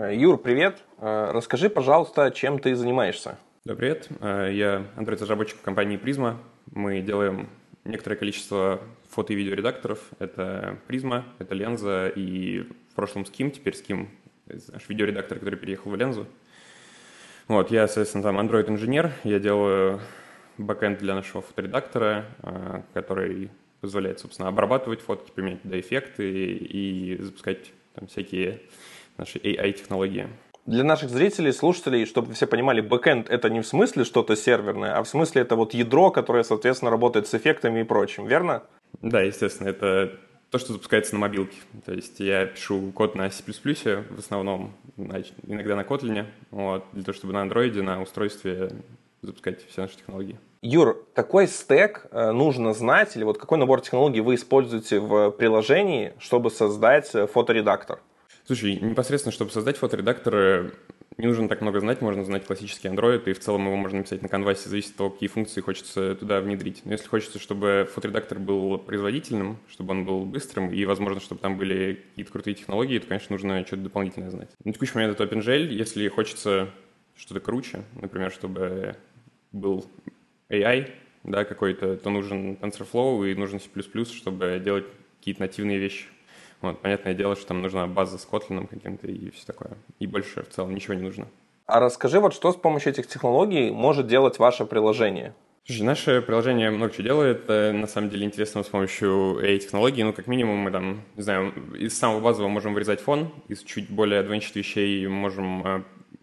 Э, Юр, привет. Э, расскажи, пожалуйста, чем ты занимаешься? Да, привет. Э, я Android-разработчик компании Prisma. Мы делаем некоторое количество фото- и видеоредакторов. Это Prisma, это Lenza и в прошлом Skim, теперь Skim, наш видеоредактор, который переехал в Lenza. Вот, я, соответственно, там Android-инженер. Я делаю бэкэнд для нашего фоторедактора, который позволяет, собственно, обрабатывать фотки, применять туда эффекты и, запускать там всякие наши AI-технологии. Для наших зрителей, слушателей, чтобы все понимали, бэкэнд это не в смысле что-то серверное, а в смысле это вот ядро, которое, соответственно, работает с эффектами и прочим, верно? Да, естественно, это то, что запускается на мобилке. То есть я пишу код на C++ в основном, иногда на Kotlin, вот, для того, чтобы на андроиде, на устройстве запускать все наши технологии. Юр, какой стек э, нужно знать, или вот какой набор технологий вы используете в приложении, чтобы создать э, фоторедактор? Слушай, непосредственно, чтобы создать фоторедактор, не нужно так много знать, можно знать классический Android, и в целом его можно написать на канвасе, зависит от того, какие функции хочется туда внедрить. Но если хочется, чтобы фоторедактор был производительным, чтобы он был быстрым, и, возможно, чтобы там были какие-то крутые технологии, то, конечно, нужно что-то дополнительное знать. На текущий момент это OpenGL. Если хочется что-то круче, например, чтобы был AI, да, какой-то, то нужен TensorFlow и нужен C++, чтобы делать какие-то нативные вещи. Вот, понятное дело, что там нужна база с Kotlin каким-то и все такое. И больше в целом ничего не нужно. А расскажи, вот что с помощью этих технологий может делать ваше приложение? Слушай, наше приложение много чего делает. На самом деле интересно с помощью AI-технологий. Ну, как минимум, мы там, не знаю, из самого базового можем вырезать фон, из чуть более advanced вещей можем э,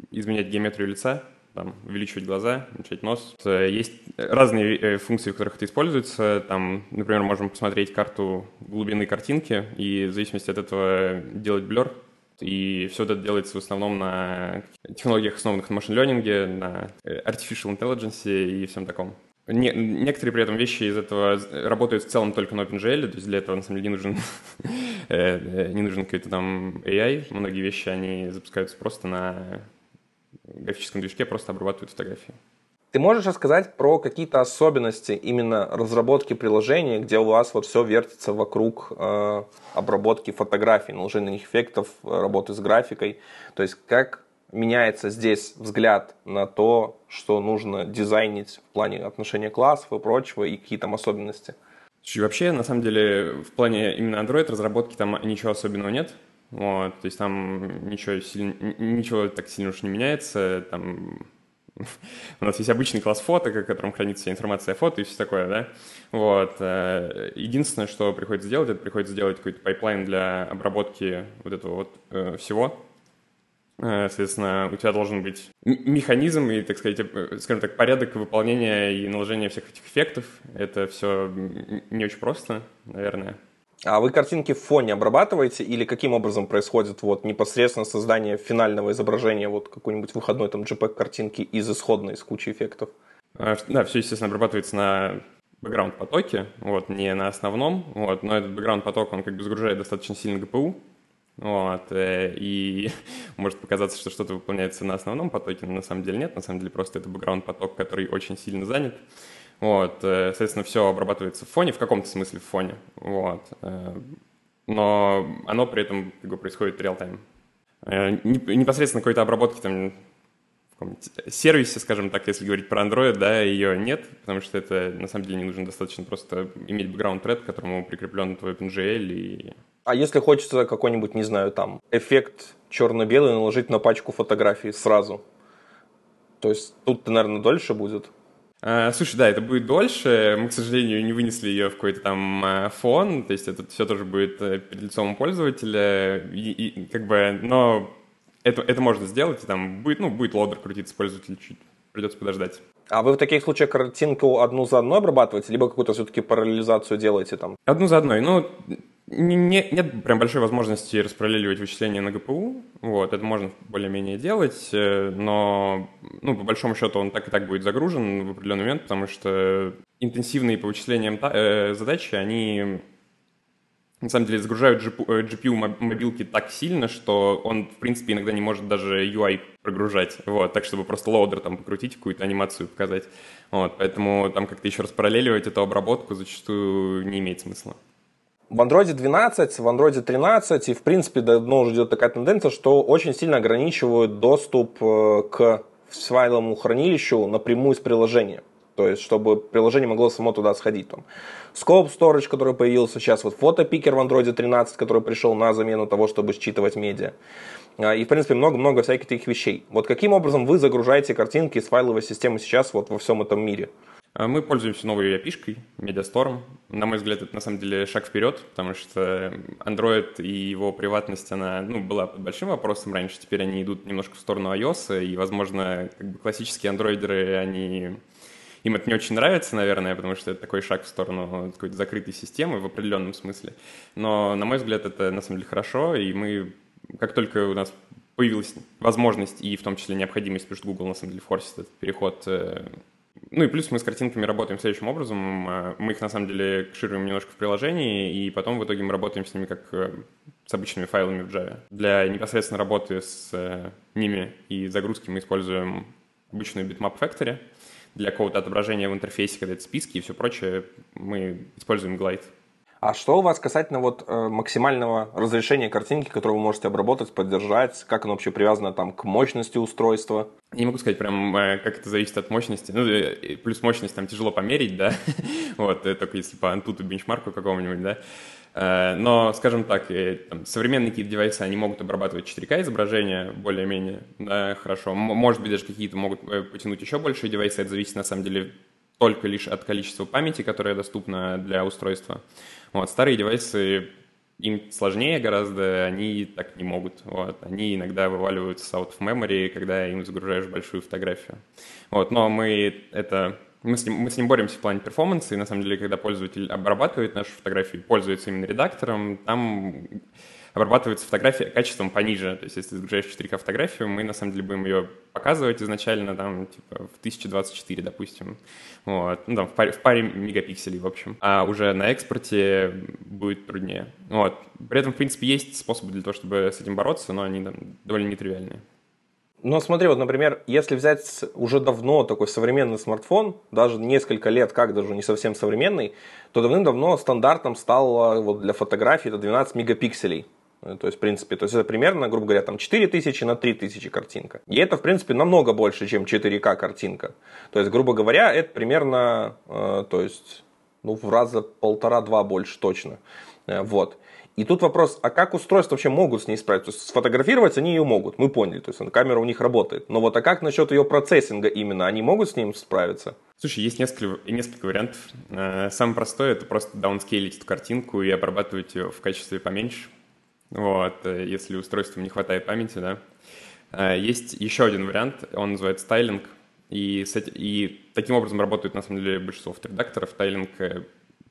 изменять геометрию лица, там, увеличивать глаза, начать нос. Есть разные э, функции, в которых это используется. Там, например, можем посмотреть карту глубины картинки и в зависимости от этого делать блер. И все это делается в основном на технологиях, основанных на машин-ленинге, на э, artificial intelligence и всем таком. Не, некоторые при этом вещи из этого работают в целом только на OpenGL, то есть для этого на самом деле не нужен, э, не нужен какой-то там AI. Многие вещи, они запускаются просто на графическом движке просто обрабатывают фотографии. Ты можешь рассказать про какие-то особенности именно разработки приложения, где у вас вот все вертится вокруг э, обработки фотографий, наложения эффектов, работы с графикой. То есть как меняется здесь взгляд на то, что нужно дизайнить в плане отношения классов и прочего, и какие там особенности? Вообще, на самом деле, в плане именно Android разработки там ничего особенного нет. Вот, то есть там ничего, сильно, ничего так сильно уж не меняется. Там у нас есть обычный класс фото, в котором хранится вся информация о фото и все такое, да. Вот. Э, единственное, что приходится сделать, это приходится сделать какой-то pipeline для обработки вот этого вот э, всего. Э, соответственно, у тебя должен быть механизм и, так сказать, скажем так, порядок выполнения и наложения всех этих эффектов. Это все не очень просто, наверное. А вы картинки в фоне обрабатываете или каким образом происходит вот непосредственно создание финального изображения, вот какой-нибудь выходной там JPEG картинки из исходной, с кучей эффектов? А, да, все, естественно, обрабатывается на бэкграунд потоке, вот, не на основном, вот, но этот бэкграунд поток, он как бы загружает достаточно сильно GPU, вот, э, и может показаться, что что-то выполняется на основном потоке, но на самом деле нет, на самом деле просто это бэкграунд поток, который очень сильно занят, вот, э, соответственно, все обрабатывается в фоне, в каком-то смысле в фоне. Вот. Э, но оно при этом как бы, происходит реал-тайм. Э, непосредственно какой-то обработки там в сервисе, скажем так, если говорить про Android, да, ее нет, потому что это на самом деле не нужно достаточно просто иметь background thread, к которому прикреплен твой OpenGL и... А если хочется какой-нибудь, не знаю, там, эффект черно-белый наложить на пачку фотографий сразу, то есть тут, наверное, дольше будет? А, слушай, да, это будет дольше. Мы, к сожалению, не вынесли ее в какой-то там а, фон, то есть это все тоже будет э, перед лицом пользователя, и, и, как бы, но это, это можно сделать, и там будет, ну, будет лодер крутиться пользователь чуть, придется подождать. А вы в таких случаях картинку одну за одной обрабатываете, либо какую-то все-таки параллелизацию делаете там? Одну за одной. Ну, не, нет прям большой возможности распараллеливать вычисления на ГПУ. Вот, это можно более-менее делать, э, но ну, по большому счету он так и так будет загружен в определенный момент, потому что интенсивные по вычислениям э, задачи, они на самом деле загружают GPU э, мобилки так сильно, что он, в принципе, иногда не может даже UI прогружать, вот, так, чтобы просто loader там покрутить, какую-то анимацию показать, вот, поэтому там как-то еще распараллеливать эту обработку зачастую не имеет смысла. В Android 12, в Android 13 и, в принципе, давно уже идет такая тенденция, что очень сильно ограничивают доступ э, к файловому хранилищу напрямую из приложения. То есть, чтобы приложение могло само туда сходить. Там. Scope Storage, который появился сейчас, вот фотопикер в Android 13, который пришел на замену того, чтобы считывать медиа. А, и, в принципе, много-много всяких таких вещей. Вот каким образом вы загружаете картинки из файловой системы сейчас вот во всем этом мире? А, мы пользуемся новой API-шкой, MediaStorm. На мой взгляд, это на самом деле шаг вперед, потому что Android и его приватность, она ну, была под большим вопросом раньше, теперь они идут немножко в сторону iOS, и, возможно, как бы классические андроидеры, они им это не очень нравится, наверное, потому что это такой шаг в сторону какой-то закрытой системы в определенном смысле. Но, на мой взгляд, это на самом деле хорошо, и мы, как только у нас появилась возможность и в том числе необходимость, потому что Google на самом деле форсит этот переход э, ну и плюс мы с картинками работаем следующим образом. Э, мы их на самом деле кэшируем немножко в приложении, и потом в итоге мы работаем с ними как э, с обычными файлами в Java. Для непосредственно работы с ними и загрузки мы используем обычную Bitmap Factory — для какого-то отображения в интерфейсе, когда это списки и все прочее, мы используем Glide. А что у вас касательно вот э, максимального разрешения картинки, которую вы можете обработать, поддержать? Как оно вообще привязано там к мощности устройства? Не могу сказать прям, э, как это зависит от мощности. Ну, э, плюс мощность там тяжело померить, да? вот, только если по Antutu бенчмарку какому-нибудь, да? Но, скажем так, современные какие-то девайсы, они могут обрабатывать 4К изображение более-менее да, хорошо. Может быть, даже какие-то могут потянуть еще большие девайсы. Это зависит, на самом деле, только лишь от количества памяти, которая доступна для устройства. Вот, старые девайсы, им сложнее гораздо, они так не могут. Вот. Они иногда вываливаются out of memory, когда им загружаешь большую фотографию. Вот. Но мы это мы с, ним, мы с ним боремся в плане перформанса, и на самом деле, когда пользователь обрабатывает нашу фотографию, пользуется именно редактором, там обрабатывается фотография качеством пониже. То есть, если ты загружаешь 4К фотографию, мы на самом деле будем ее показывать изначально там, типа, в 1024, допустим. Вот. Ну, там, в паре, в паре мегапикселей, в общем. А уже на экспорте будет труднее. Вот. При этом, в принципе, есть способы для того, чтобы с этим бороться, но они там, довольно нетривиальные. Ну, смотри, вот, например, если взять уже давно такой современный смартфон, даже несколько лет, как даже не совсем современный, то давным-давно стандартом стало вот для фотографий это 12 мегапикселей. Э, то есть, в принципе, то есть это примерно, грубо говоря, там 4000 на 3000 картинка. И это, в принципе, намного больше, чем 4К картинка. То есть, грубо говоря, это примерно, э, то есть, ну, в раза полтора-два больше точно. Э, вот. И тут вопрос, а как устройства вообще могут с ней справиться? То есть сфотографировать они ее могут, мы поняли, то есть камера у них работает. Но вот а как насчет ее процессинга именно? Они могут с ним справиться? Слушай, есть несколько, несколько вариантов. Э, самый простой это просто даунскейлить эту картинку и обрабатывать ее в качестве поменьше. Вот, э, если устройству не хватает памяти, да. Э, есть еще один вариант, он называется тайлинг. И, с этим, и таким образом работают, на самом деле, большинство редакторов. Тайлинг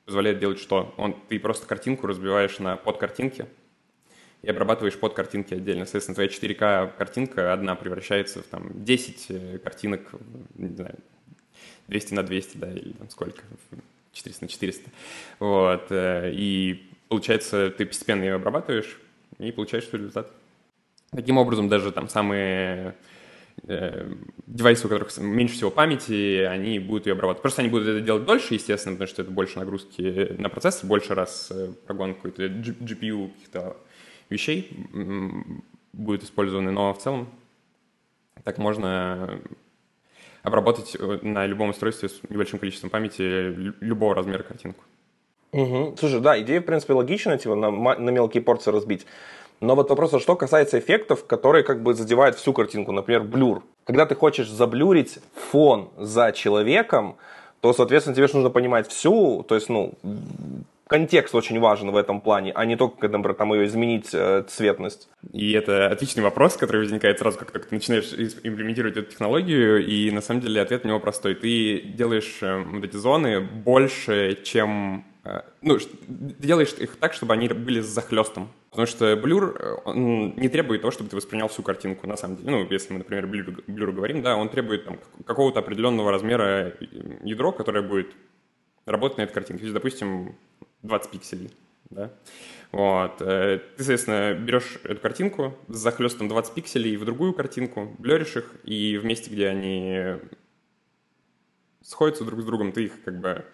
позволяет делать что? Он, ты просто картинку разбиваешь на подкартинки и обрабатываешь под картинки отдельно. Соответственно, твоя 4К картинка одна превращается в там, 10 э, картинок, не знаю, 200 на 200, да, или там сколько, 400 на 400. Вот. Э, и получается, ты постепенно ее обрабатываешь и получаешь свой результат. Таким образом, даже там самые э, девайсы, у которых меньше всего памяти, они будут ее обрабатывать. Просто они будут это делать дольше, естественно, потому что это больше нагрузки на процессор, больше раз э, прогон какой-то GPU каких-то вещей будет использованы, но в целом так можно обработать э, на любом устройстве с небольшим количеством памяти любого размера картинку. Угу. Слушай, да, идея, в принципе, логичная, типа на, на мелкие порции разбить. Но вот вопрос, а что касается эффектов, которые как бы задевают всю картинку, например, блюр. Когда ты хочешь заблюрить фон за человеком, то, соответственно, тебе же нужно понимать всю, то есть, ну, контекст очень важен в этом плане, а не только, например, там ее изменить э, цветность. И это отличный вопрос, который возникает сразу, как только ты начинаешь имплементировать эту технологию, и на самом деле ответ на него простой. Ты делаешь э, вот эти зоны больше, чем ну, делаешь их так, чтобы они были с захлестом. Потому что блюр, э, он не требует того, чтобы ты воспринял всю картинку, на самом деле. Ну, если мы, например, блюр, блюру говорим, да, он требует там, какого-то определенного размера ядро, которое будет работать на этой картинке. То есть, допустим, 20 пикселей, да. Вот. Э, ты, соответственно, берешь эту картинку с захлестом 20 пикселей в другую картинку, блеришь их, и в месте, где они сходятся друг с другом, ты их как бы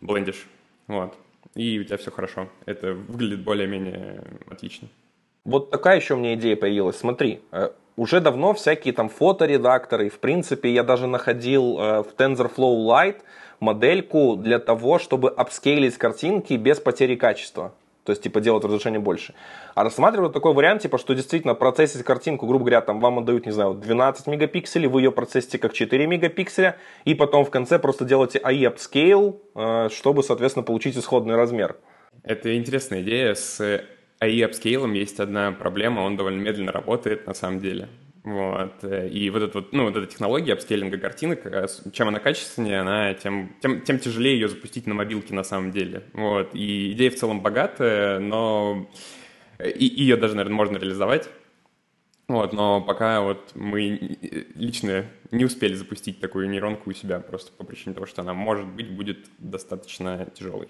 блендишь. Вот. и у тебя все хорошо. Это выглядит более-менее отлично. Вот такая еще у меня идея появилась. Смотри, э, уже давно всякие там фоторедакторы, в принципе, я даже находил э, в TensorFlow Lite модельку для того, чтобы апскейлить картинки без потери качества. То есть, типа, делать разрешение больше. А рассматривают такой вариант, типа, что действительно процессить картинку, грубо говоря, там вам отдают, не знаю, 12 мегапикселей, вы ее процессите как 4 мегапикселя, и потом в конце просто делаете AI upscale, э, чтобы, соответственно, получить исходный размер. Это интересная идея. С AI upscale есть одна проблема, он довольно медленно работает на самом деле. Вот. И вот, эта вот, ну, вот эта технология апскейлинга картинок, э, чем она качественнее, она, тем, тем, тем тяжелее ее запустить на мобилке на самом деле. Вот. И идея в целом богатая, но и, ее даже, наверное, можно реализовать. Вот, но пока вот мы лично не успели запустить такую нейронку у себя, просто по причине того, что она, может быть, будет достаточно тяжелой.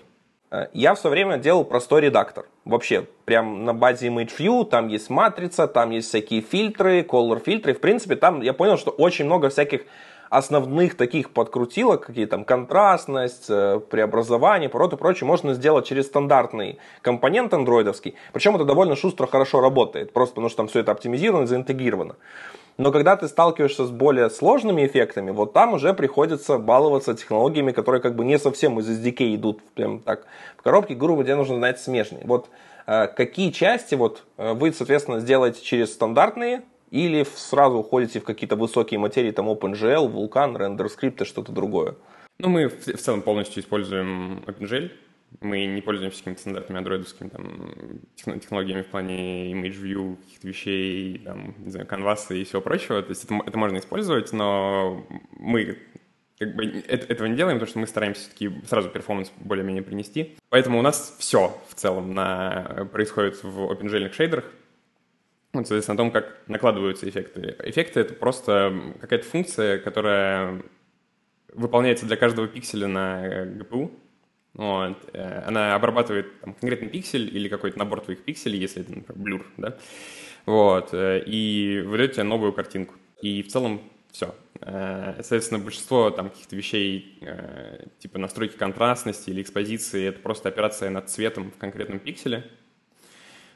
Э, я в свое время делал простой редактор. Вообще, прям на базе ImageView, там есть матрица, там есть всякие фильтры, color фильтры. В принципе, там я понял, что очень много всяких основных таких подкрутилок, какие там контрастность, э, преобразование, пород и прочее, можно сделать через стандартный компонент андроидовский. Причем это довольно шустро, хорошо работает, просто потому что там все это оптимизировано, заинтегрировано. Но когда ты сталкиваешься с более сложными эффектами, вот там уже приходится баловаться технологиями, которые как бы не совсем из SDK идут прям так в коробке, грубо тебе нужно знать смежные. Вот э, какие части вот э, вы, соответственно, сделаете через стандартные или сразу уходите в какие-то высокие материи, там OpenGL, Vulkan, RenderScript и что-то другое? Ну, мы в, в целом полностью используем OpenGL, мы не пользуемся какими-то стандартными андроидовскими там, технологиями в плане image view, каких-то вещей, там, не знаю, канваса и всего прочего. То есть это, это можно использовать, но мы как бы это, этого не делаем, потому что мы стараемся все-таки сразу performance более-менее принести. Поэтому у нас все в целом на, происходит в OpenGL шейдерах. Вот, соответственно, о том, как накладываются эффекты. Эффекты — это просто какая-то функция, которая выполняется для каждого пикселя на GPU, вот. Э, она обрабатывает там, конкретный пиксель или какой-то набор твоих пикселей, если это, например, blur, да, вот, э, и выдает тебе новую картинку. И в целом все. Э, соответственно, большинство там каких-то вещей, типа настройки контрастности или экспозиции, это просто операция над цветом в конкретном пикселе.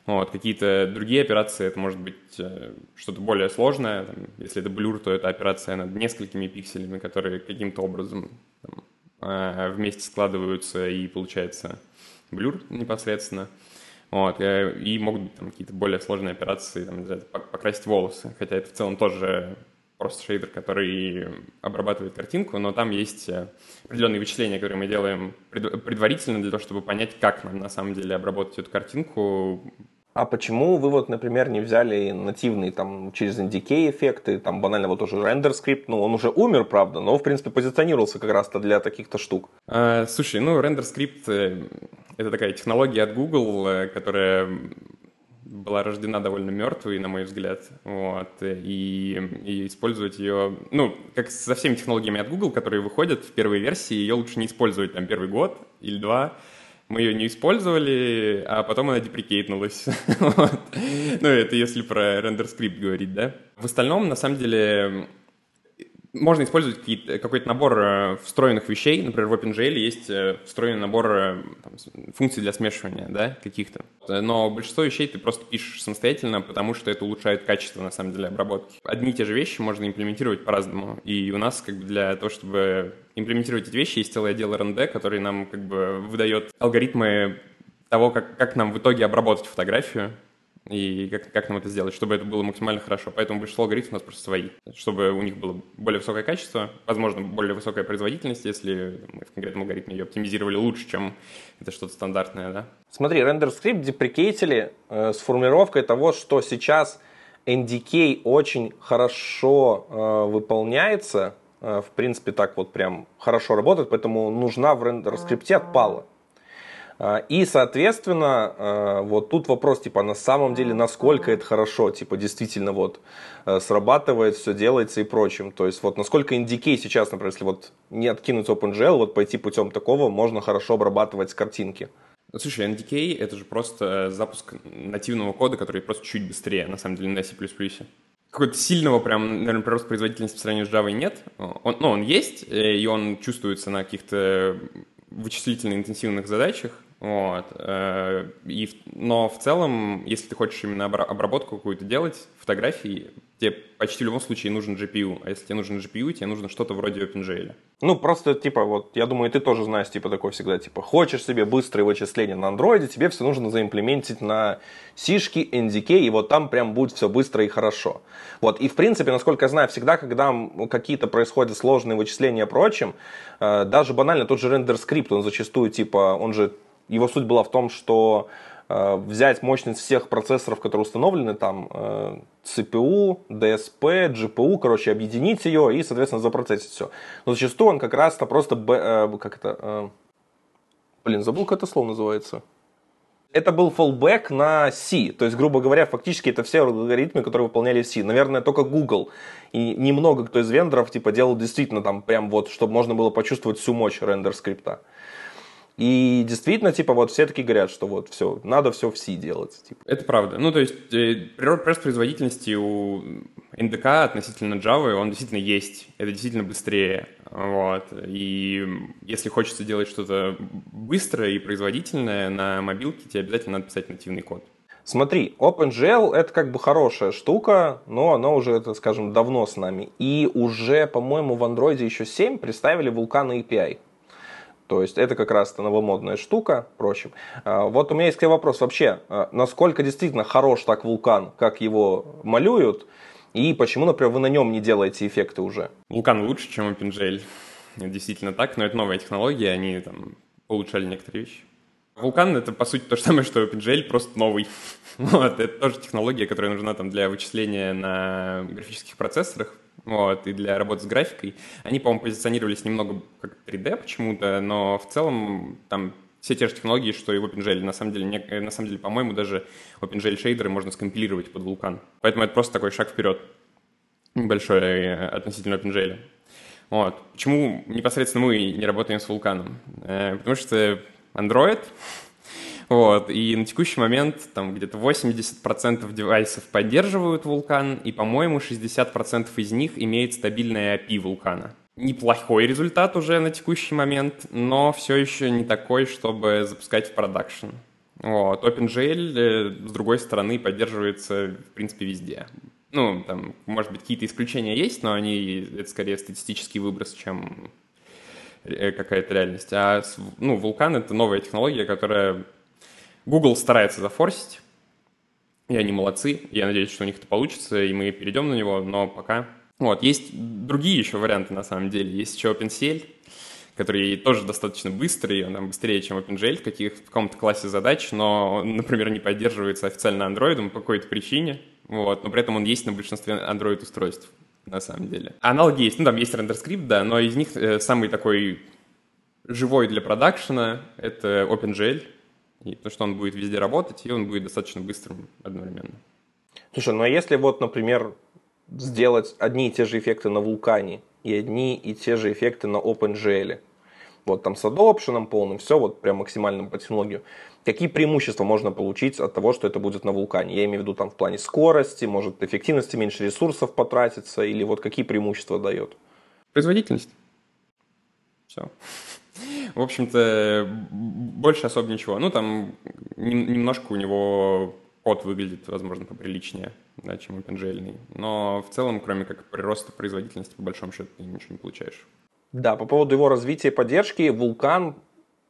Вот, какие-то другие операции, это может быть что-то более сложное. Там, если это блюр, то это операция над несколькими пикселями, которые каким-то образом там, вместе складываются и получается блюр непосредственно. Вот, э, и могут быть там какие-то более сложные операции, там, покрасить волосы, хотя это в целом тоже просто шейдер, который обрабатывает картинку, но там есть э, определенные вычисления, которые мы делаем предварительно для того, чтобы понять, как нам на самом деле обработать эту картинку а почему вы вот, например, не взяли нативные там через NDK эффекты, там банально вот тоже рендер скрипт, ну он уже умер, правда, но в принципе позиционировался как раз-то для таких-то штук. А, слушай, ну RenderScript э, это такая технология от Google, э, которая была рождена довольно мертвой, на мой взгляд, вот, и, и использовать ее, ну, как со всеми технологиями от Google, которые выходят в первой версии, ее лучше не использовать там первый год или два, мы ее не использовали, а потом она деприкейтнулась. Ну, это если про RenderScript говорить, да. В остальном, на самом деле, можно использовать какой-то набор э, встроенных вещей. Например, в OpenGL есть э, встроенный набор э, там, функций для смешивания да, каких-то. Но большинство вещей ты просто пишешь самостоятельно, потому что это улучшает качество, на самом деле, обработки. Одни и те же вещи можно имплементировать по-разному. И у нас как бы для того, чтобы имплементировать эти вещи, есть целый отдел R&D, который нам как бы выдает алгоритмы того, как, как нам в итоге обработать фотографию, и как, как нам это сделать, чтобы это было максимально хорошо. Поэтому большинство алгоритмов у нас просто свои, чтобы у них было более высокое качество, возможно, более высокая производительность, если мы в конкретном алгоритме ее оптимизировали лучше, чем это что-то стандартное, да. Смотри, RenderScript деприкейтили э, с формулировкой того, что сейчас NDK очень хорошо э, выполняется, э, в принципе, так вот прям хорошо работает, поэтому нужда в RenderScript 'е отпала. А, и, соответственно, а, вот тут вопрос, типа, на самом деле, насколько это хорошо, типа, действительно, вот, э, срабатывает, все делается и прочим. То есть, вот, насколько NDK сейчас, например, если вот не откинуть OpenGL, вот пойти путем такого, можно хорошо обрабатывать картинки. Ну, слушай, NDK — это же просто запуск нативного кода, который просто чуть быстрее, на самом деле, на C++. Какого-то сильного прям, наверное, прироста производительности по сравнению с Java нет. Он, ну, он есть, э, и он чувствуется на каких-то вычислительно интенсивных задачах, Вот. Э, и, но в целом, если ты хочешь именно обработку какую-то делать, фотографии, тебе почти в любом случае нужен GPU. А если тебе нужен GPU, тебе нужно что-то вроде OpenGL. Ну, просто, типа, вот, я думаю, ты тоже знаешь, типа, такой всегда, типа, хочешь себе быстрые вычисления на андроиде, тебе все нужно заимплементить на сишки, NDK, и вот там прям будет все быстро и хорошо. Вот, и, в принципе, насколько я знаю, всегда, когда какие-то происходят сложные вычисления прочим, э, даже банально тот же рендер скрипт, он зачастую, типа, он же его суть была в том, что э, взять мощность всех процессоров, которые установлены там, CPU, DSP, GPU, короче, объединить ее и, соответственно, запроцессить все. Но зачастую он как раз-то просто, э, как это, э, блин, забыл, как это слово называется. Это был fallback на C. То есть, грубо говоря, фактически это все алгоритмы, которые выполняли C. Наверное, только Google и немного кто из вендоров типа делал действительно там прям вот, чтобы можно было почувствовать всю мощь рендер скрипта. И действительно, типа, вот все таки говорят, что вот все, надо все в C делать. Типа. Это правда. Ну, то есть, э, прирост производительности у NDK относительно Java, он действительно есть. Это действительно быстрее. Вот. И если хочется делать что-то быстрое и производительное на мобилке, тебе обязательно надо писать нативный код. Смотри, OpenGL это как бы хорошая штука, но она уже, это, скажем, давно с нами. И уже, по-моему, в Android еще 7 представили Vulkan API. То есть это как раз-то новомодная штука, впрочем. А, вот у меня есть к тебе вопрос вообще, а, насколько действительно хорош так вулкан, как его малюют, и почему, например, вы на нем не делаете эффекты уже? Вулкан лучше, чем OpenGL. Действительно так, но это новая технология, они там улучшали некоторые вещи. Вулкан — это, по сути, то же самое, что OpenGL, просто новый. вот, это тоже технология, которая нужна там для вычисления на графических процессорах, вот, и для работы с графикой. Они, по-моему, позиционировались немного как 3D почему-то, но в целом там все те же технологии, что и в OpenGL. На самом деле, не, э, на самом деле по-моему, даже OpenGL шейдеры можно скомпилировать под вулкан. Поэтому это просто такой шаг вперед небольшой э, относительно OpenGL. Вот. Почему непосредственно мы не работаем с вулканом? Э, потому что Android вот, и на текущий момент там где-то 80% девайсов поддерживают вулкан, и, по-моему, 60% из них имеет стабильное API вулкана. Неплохой результат уже на текущий момент, но все еще не такой, чтобы запускать в продакшн. Вот. OpenGL, э, с другой стороны, поддерживается, в принципе, везде. Ну, там, может быть, какие-то исключения есть, но они, это скорее статистический выброс, чем э, какая-то реальность. А ну, вулкан — это новая технология, которая Google старается зафорсить, и они молодцы. Я надеюсь, что у них это получится, и мы перейдем на него, но пока... Вот, есть другие еще варианты, на самом деле. Есть еще OpenCL, который тоже достаточно быстрый, он там быстрее, чем OpenGL в, каких, в каком-то классе задач, но, например, не поддерживается официально Android по какой-то причине, вот, но при этом он есть на большинстве Android-устройств, на самом деле. Аналоги есть, ну, там есть рендер-скрипт, да, но из них э, самый такой живой для продакшена — это OpenGL, и то, что он будет везде работать, и он будет достаточно быстрым одновременно. Слушай, ну а если вот, например, сделать одни и те же эффекты на вулкане и одни и те же эффекты на OpenGL, вот там с adoption полным, все вот прям максимальным по технологию, какие преимущества можно получить от того, что это будет на вулкане? Я имею в виду там в плане скорости, может эффективности, меньше ресурсов потратится, или вот какие преимущества дает? Производительность. Все. В общем-то, больше особо ничего. Ну, там немножко у него код выглядит, возможно, поприличнее, да, чем OpenGL. Но в целом, кроме как прироста производительности, по большому счету, ты ничего не получаешь. Да, по поводу его развития и поддержки, Vulkan,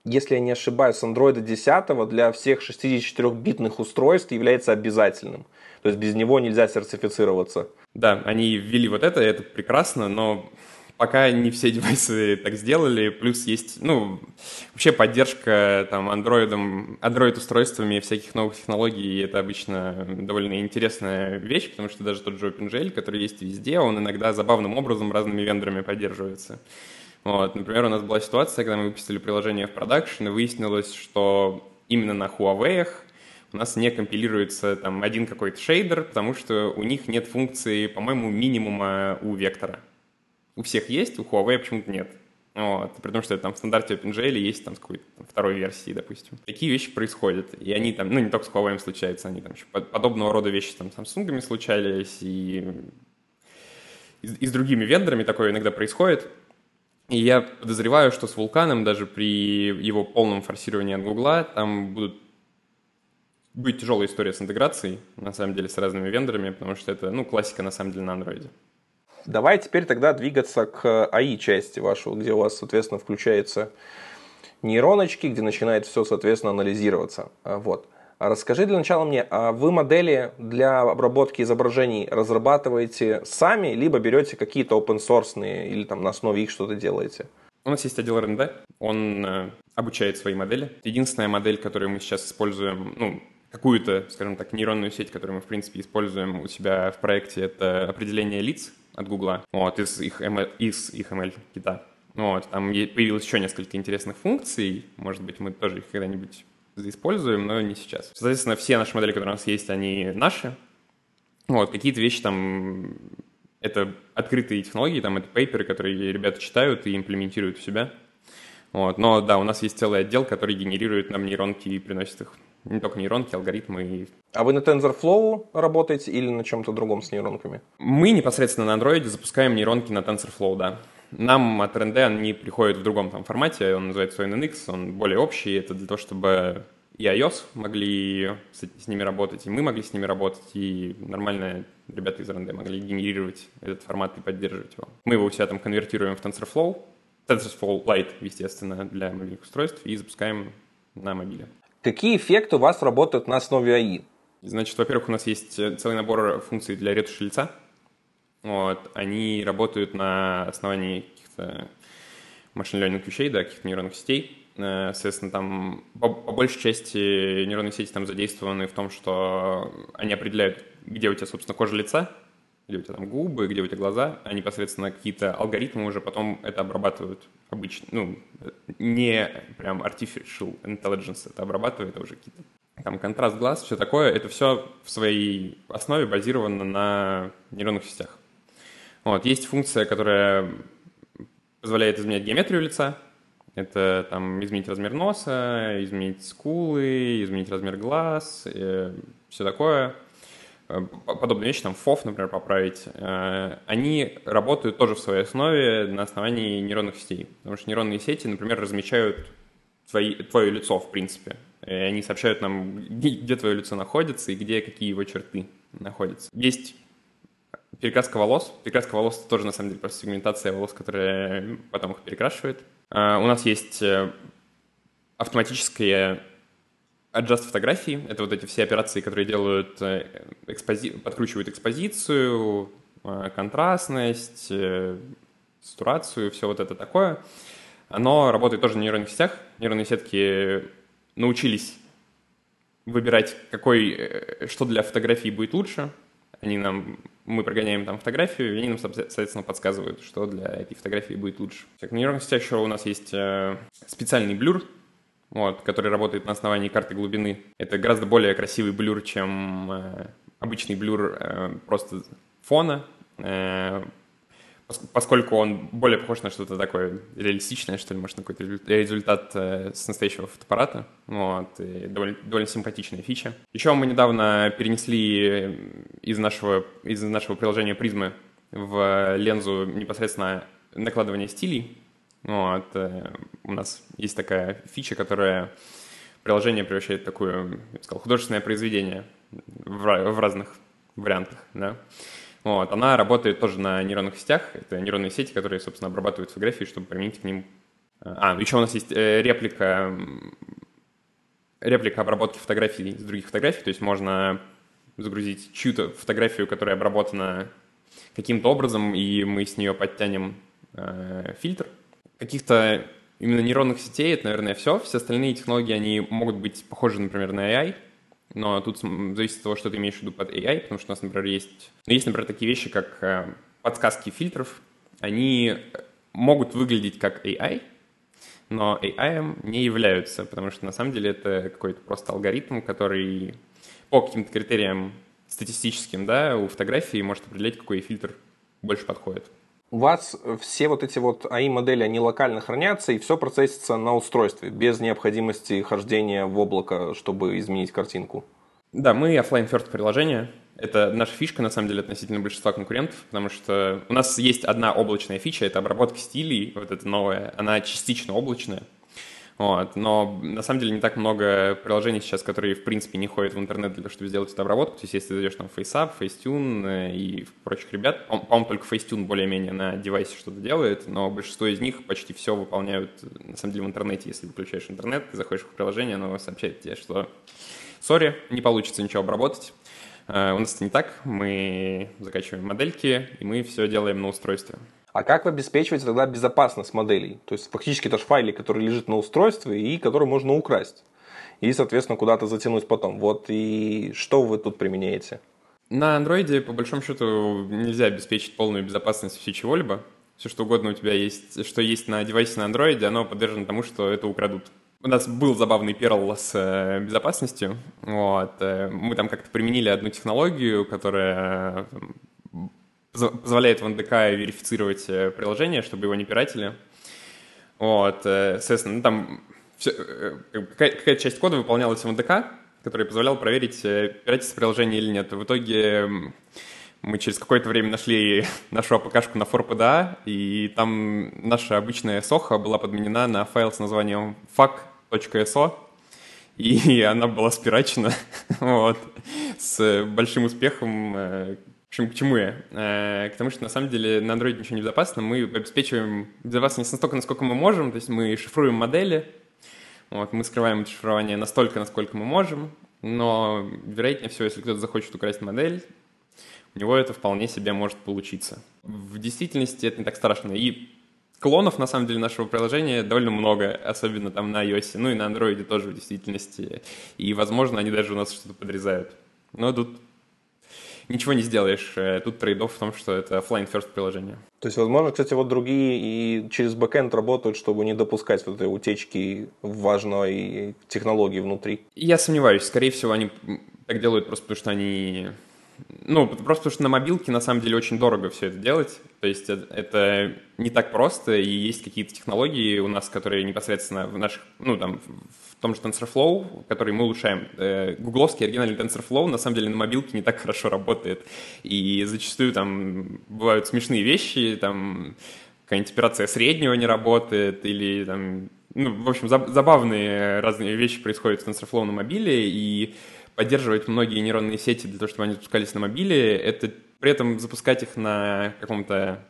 если я не ошибаюсь, с Android 10 для всех 64-битных устройств является обязательным. То есть без него нельзя сертифицироваться. Да, они ввели вот это, и это прекрасно, но пока не все девайсы так сделали, плюс есть, ну, вообще поддержка там андроидом, андроид-устройствами всяких новых технологий, и это обычно довольно интересная вещь, потому что даже тот же OpenGL, который есть везде, он иногда забавным образом разными вендорами поддерживается. Вот, например, у нас была ситуация, когда мы выпустили приложение в продакшн, и выяснилось, что именно на Huawei у нас не компилируется там один какой-то шейдер, потому что у них нет функции, по-моему, минимума у вектора у всех есть, у Huawei почему-то нет. Вот. При том, что там в стандарте OpenGL есть там какой-то там, второй версии, допустим. Такие вещи происходят. И они там, ну не только с Huawei случаются, они там еще подобного рода вещи там с Samsung случались, и, и, и с другими вендорами такое иногда происходит. И я подозреваю, что с вулканом, даже при его полном форсировании от Гугла, там будут будет тяжелая история с интеграцией, на самом деле, с разными вендорами, потому что это, ну, классика, на самом деле, на андроиде. Давай теперь тогда двигаться к АИ-части вашего, где у вас, соответственно, включается нейроночки, где начинает все, соответственно, анализироваться. А, вот. А расскажи для начала мне, а вы модели для обработки изображений разрабатываете сами, либо берете какие-то open source или там на основе их что-то делаете? У нас есть отдел R&D, он э, обучает свои модели. Единственная модель, которую мы сейчас используем, ну, какую-то, скажем так, нейронную сеть, которую мы, в принципе, используем у себя в проекте, это определение лиц от Гугла, вот, из их ML, из их ML-кита. Вот, там появилось еще несколько интересных функций, может быть, мы тоже их когда-нибудь используем, но не сейчас. Соответственно, все наши модели, которые у нас есть, они наши. Вот, какие-то вещи там, это открытые технологии, там это пейперы, которые ребята читают и имплементируют в себя. Вот, но да, у нас есть целый отдел, который генерирует нам нейронки и приносит их. Не только нейронки, алгоритмы. А вы на TensorFlow работаете или на чем-то другом с нейронками? Мы непосредственно на Android запускаем нейронки на TensorFlow, да. Нам от R&D они приходят в другом там формате, он называется NNX, он более общий, это для того, чтобы и iOS могли с, с ними работать, и мы могли с ними работать, и нормально ребята из R&D могли генерировать этот формат и поддерживать его. Мы его у себя там конвертируем в TensorFlow, TensorFlow Lite, естественно, для мобильных устройств, и запускаем на мобиле. Какие эффекты у вас работают на основе АИ? Значит, во-первых, у нас есть целый набор функций для ретуши лица. Вот, они работают на основании каких-то машин learning вещей, да, каких-то нейронных сетей. Э, соответственно, там по, по большей части нейронные сети там задействованы в том, что они определяют, где у тебя, собственно, кожа лица, где у тебя там губы, где у тебя глаза, а непосредственно какие-то алгоритмы уже потом это обрабатывают обычно, ну, не прям artificial intelligence это обрабатывает, а уже какие-то там контраст глаз, все такое, это все в своей основе базировано на нейронных сетях. Вот, есть функция, которая позволяет изменять геометрию лица. Это там изменить размер носа, изменить скулы, изменить размер глаз, э, все такое. Э, подобные вещи, там FOF, например, поправить. Э, они работают тоже в своей основе на основании нейронных сетей. Потому что нейронные сети, например, размечают твои, твое лицо, в принципе. И они сообщают нам, где твое лицо находится и где какие его черты находятся. Есть Перекраска волос. Перекраска волос — это тоже, на самом деле, просто сегментация волос, которая потом их перекрашивает. А, у нас есть э, автоматические adjust фотографии. Это вот эти все операции, которые делают, э, экспози... подкручивают экспозицию, э, контрастность, сатурацию, все вот это такое. Оно работает тоже на нейронных сетях. Нейронные сетки научились выбирать, какой, что для фотографии будет лучше. Они нам мы прогоняем там фотографию, и они нам, соответственно, подсказывают, что для этой фотографии будет лучше. Так, в нейронных сетях еще у нас есть э, специальный блюр, вот, который работает на основании карты глубины. Это гораздо более красивый блюр, чем э, обычный блюр э, просто фона. Э, поскольку он более похож на что-то такое реалистичное, что ли, может, на какой-то результат э, с настоящего фотоаппарата. Вот, и довольно, довольно симпатичная фича. Еще мы недавно перенесли из нашего, из нашего приложения призмы в лензу непосредственно накладывание стилей. Вот, э, у нас есть такая фича, которая приложение превращает в такое, я бы сказал, художественное произведение в, в разных вариантах, да. Вот, она работает тоже на нейронных сетях. Это нейронные сети, которые, собственно, обрабатывают фотографии, чтобы применить к ним... Э, а, еще у нас есть э, реплика, реплика обработки фотографий с других фотографий. То есть можно загрузить чью-то фотографию, которая обработана каким-то образом, и мы с нее подтянем э, фильтр. Каких-то именно нейронных сетей это, наверное, все. Все остальные технологии, они могут быть похожи, например, на AI, но тут зависит от того, что ты имеешь в виду под AI, потому что у нас, например, есть... Ну, есть, например, такие вещи, как э, подсказки фильтров. Они могут выглядеть как AI, но AI не являются, потому что на самом деле это какой-то просто алгоритм, который по каким-то критериям статистическим, да, у фотографии может определять, какой фильтр больше подходит. У вас все вот эти вот AI-модели, они локально хранятся, и все процессится на устройстве, без необходимости хождения в облако, чтобы изменить картинку? Да, мы offline first приложение. Это наша фишка, на самом деле, относительно большинства конкурентов, потому что у нас есть одна облачная фича, это обработка стилей, вот эта новая, она частично облачная, вот. Но на самом деле не так много приложений сейчас, которые, в принципе, не ходят в интернет для того, чтобы сделать эту обработку. То есть если ты зайдешь там в FaceApp, Facetune э, и прочих ребят, по-моему, только Facetune более-менее на девайсе что-то делает, но большинство из них почти все выполняют, на самом деле, в интернете. Если выключаешь интернет, ты заходишь в приложение, оно сообщает тебе, что сори, не получится ничего обработать. Uh, у нас это не так, мы закачиваем модельки, и мы все делаем на устройстве. А как вы обеспечиваете тогда безопасность моделей? То есть фактически это же файлик, который лежит на устройстве и который можно украсть. И, соответственно, куда-то затянуть потом. Вот и что вы тут применяете? На андроиде, по большому счету, нельзя обеспечить полную безопасность все чего-либо. Все, что угодно у тебя есть, что есть на девайсе на андроиде, оно подвержено тому, что это украдут. У нас был забавный перл с э, безопасностью. Вот. Э, мы там как-то применили одну технологию, которая позволяет в НДК верифицировать э, приложение, чтобы его не пиратили. Вот, э, соответственно, ну, там все, э, какая-то часть кода выполнялась в НДК, который позволял проверить, пиратится приложение или нет. В итоге мы через какое-то время нашли нашу АПКшку на ForPDA, и там наша обычная соха была подменена на файл с названием fuck.so, и она была спирачена вот, с большим успехом общем, к чему я? Э, к тому, что на самом деле на Android ничего не безопасно. Мы обеспечиваем безопасность настолько, насколько мы можем. То есть мы шифруем модели, вот, мы скрываем это шифрование настолько, насколько мы можем. Но, вероятнее всего, если кто-то захочет украсть модель, у него это вполне себе может получиться. В действительности это не так страшно. И клонов, на самом деле, нашего приложения довольно много, особенно там на iOS, ну и на Android тоже в действительности. И, возможно, они даже у нас что-то подрезают. Но тут ничего не сделаешь. Э, тут трейдов в том, что это offline first приложение. То есть, возможно, кстати, вот другие и через бэкэнд работают, чтобы не допускать вот этой утечки важной технологии внутри. Я сомневаюсь. Скорее всего, они так делают просто потому, что они ну, просто потому что на мобилке на самом деле очень дорого все это делать. То есть это не так просто, и есть какие-то технологии у нас, которые непосредственно в наших, ну, там, в том же TensorFlow, который мы улучшаем. Э, гугловский оригинальный TensorFlow на самом деле на мобилке не так хорошо работает. И зачастую там бывают смешные вещи, там какая-нибудь операция среднего не работает, или там, ну, в общем, забавные разные вещи происходят в TensorFlow на мобиле, и поддерживать многие нейронные сети для того, чтобы они запускались на мобиле, это при этом запускать их на каком-то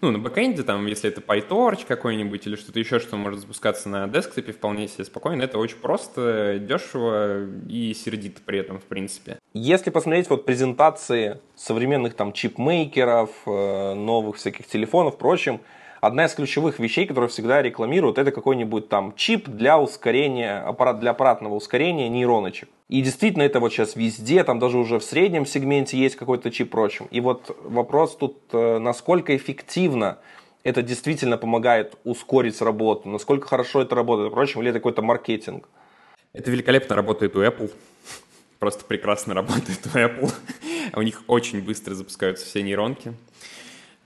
ну, на бэкэнде, там, если это PyTorch какой-нибудь или что-то еще, что может запускаться на десктопе вполне себе спокойно, это очень просто, дешево и сердито при этом, в принципе. Если посмотреть вот презентации современных там чипмейкеров, э, новых всяких телефонов, прочим, одна из ключевых вещей, которую всегда рекламируют, это какой-нибудь там чип для ускорения, аппарат для аппаратного ускорения нейроночек. И действительно это вот сейчас везде, там даже уже в среднем сегменте есть какой-то чип прочим. И вот вопрос тут, э, насколько эффективно это действительно помогает ускорить работу, насколько хорошо это работает, прочим, или это какой-то маркетинг. Это великолепно работает у Apple. Просто прекрасно работает у Apple. У них очень быстро запускаются все нейронки.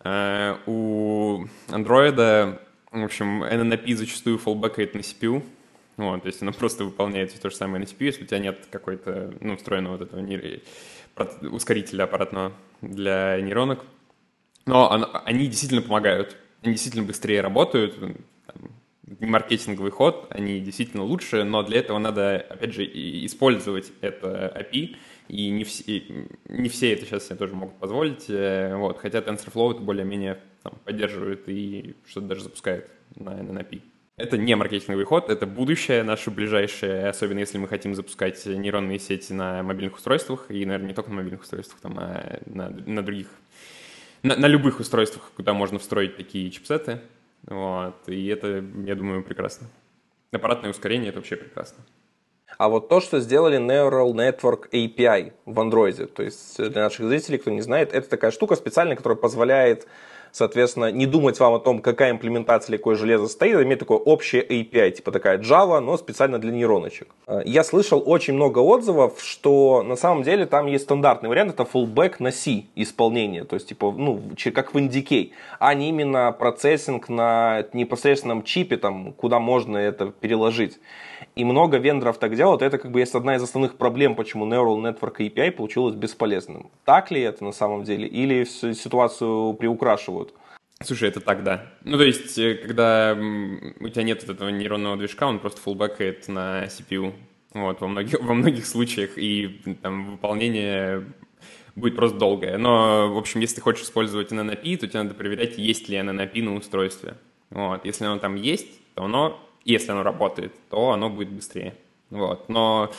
Э, у Android, в общем, NNAP зачастую фоллбекает на CPU, вот, то есть она просто выполняет то же самое на CPU, если у тебя нет какой-то, ну, встроенного вот этого ускорителя аппаратного для нейронок. Но они действительно помогают, они действительно быстрее работают, не маркетинговый ход, они действительно лучше, но для этого надо, опять же, использовать это API, и не все, не все это сейчас себе тоже могут позволить, э, вот, хотя TensorFlow это более-менее там, поддерживает и что-то даже запускает на, API. Это не маркетинговый ход, это будущее наше ближайшее, особенно если мы хотим запускать нейронные сети на мобильных устройствах, и, наверное, не только на мобильных устройствах, там, а на, на других, на, на любых устройствах, куда можно встроить такие чипсеты, вот, и это, я думаю, прекрасно. Аппаратное ускорение — это вообще прекрасно. А вот то, что сделали Neural Network API в Android, то есть для наших зрителей, кто не знает, это такая штука специальная, которая позволяет соответственно, не думать вам о том, какая имплементация или какое железо стоит, а иметь такое общее API, типа такая Java, но специально для нейроночек. Э, я слышал очень много отзывов, что на самом деле там есть стандартный вариант, это fallback на C исполнение, то есть типа, ну, как в NDK, а не именно процессинг на непосредственном чипе, там, куда можно это переложить. И много вендоров так делают. Это как бы есть одна из основных проблем, почему Neural Network API получилось бесполезным. Так ли это на самом деле? Или ситуацию приукрашивают? Слушай, это так, да. Ну, то есть, э, когда у тебя нет этого нейронного движка, он просто фуллбэкает на CPU. Вот, во многих, во многих случаях, и там выполнение будет просто долгое. Но, в общем, если ты хочешь использовать NNP, то тебе надо проверять, есть ли NNP на устройстве. Вот, если оно там есть, то оно если оно работает, то оно будет быстрее. Вот. Но,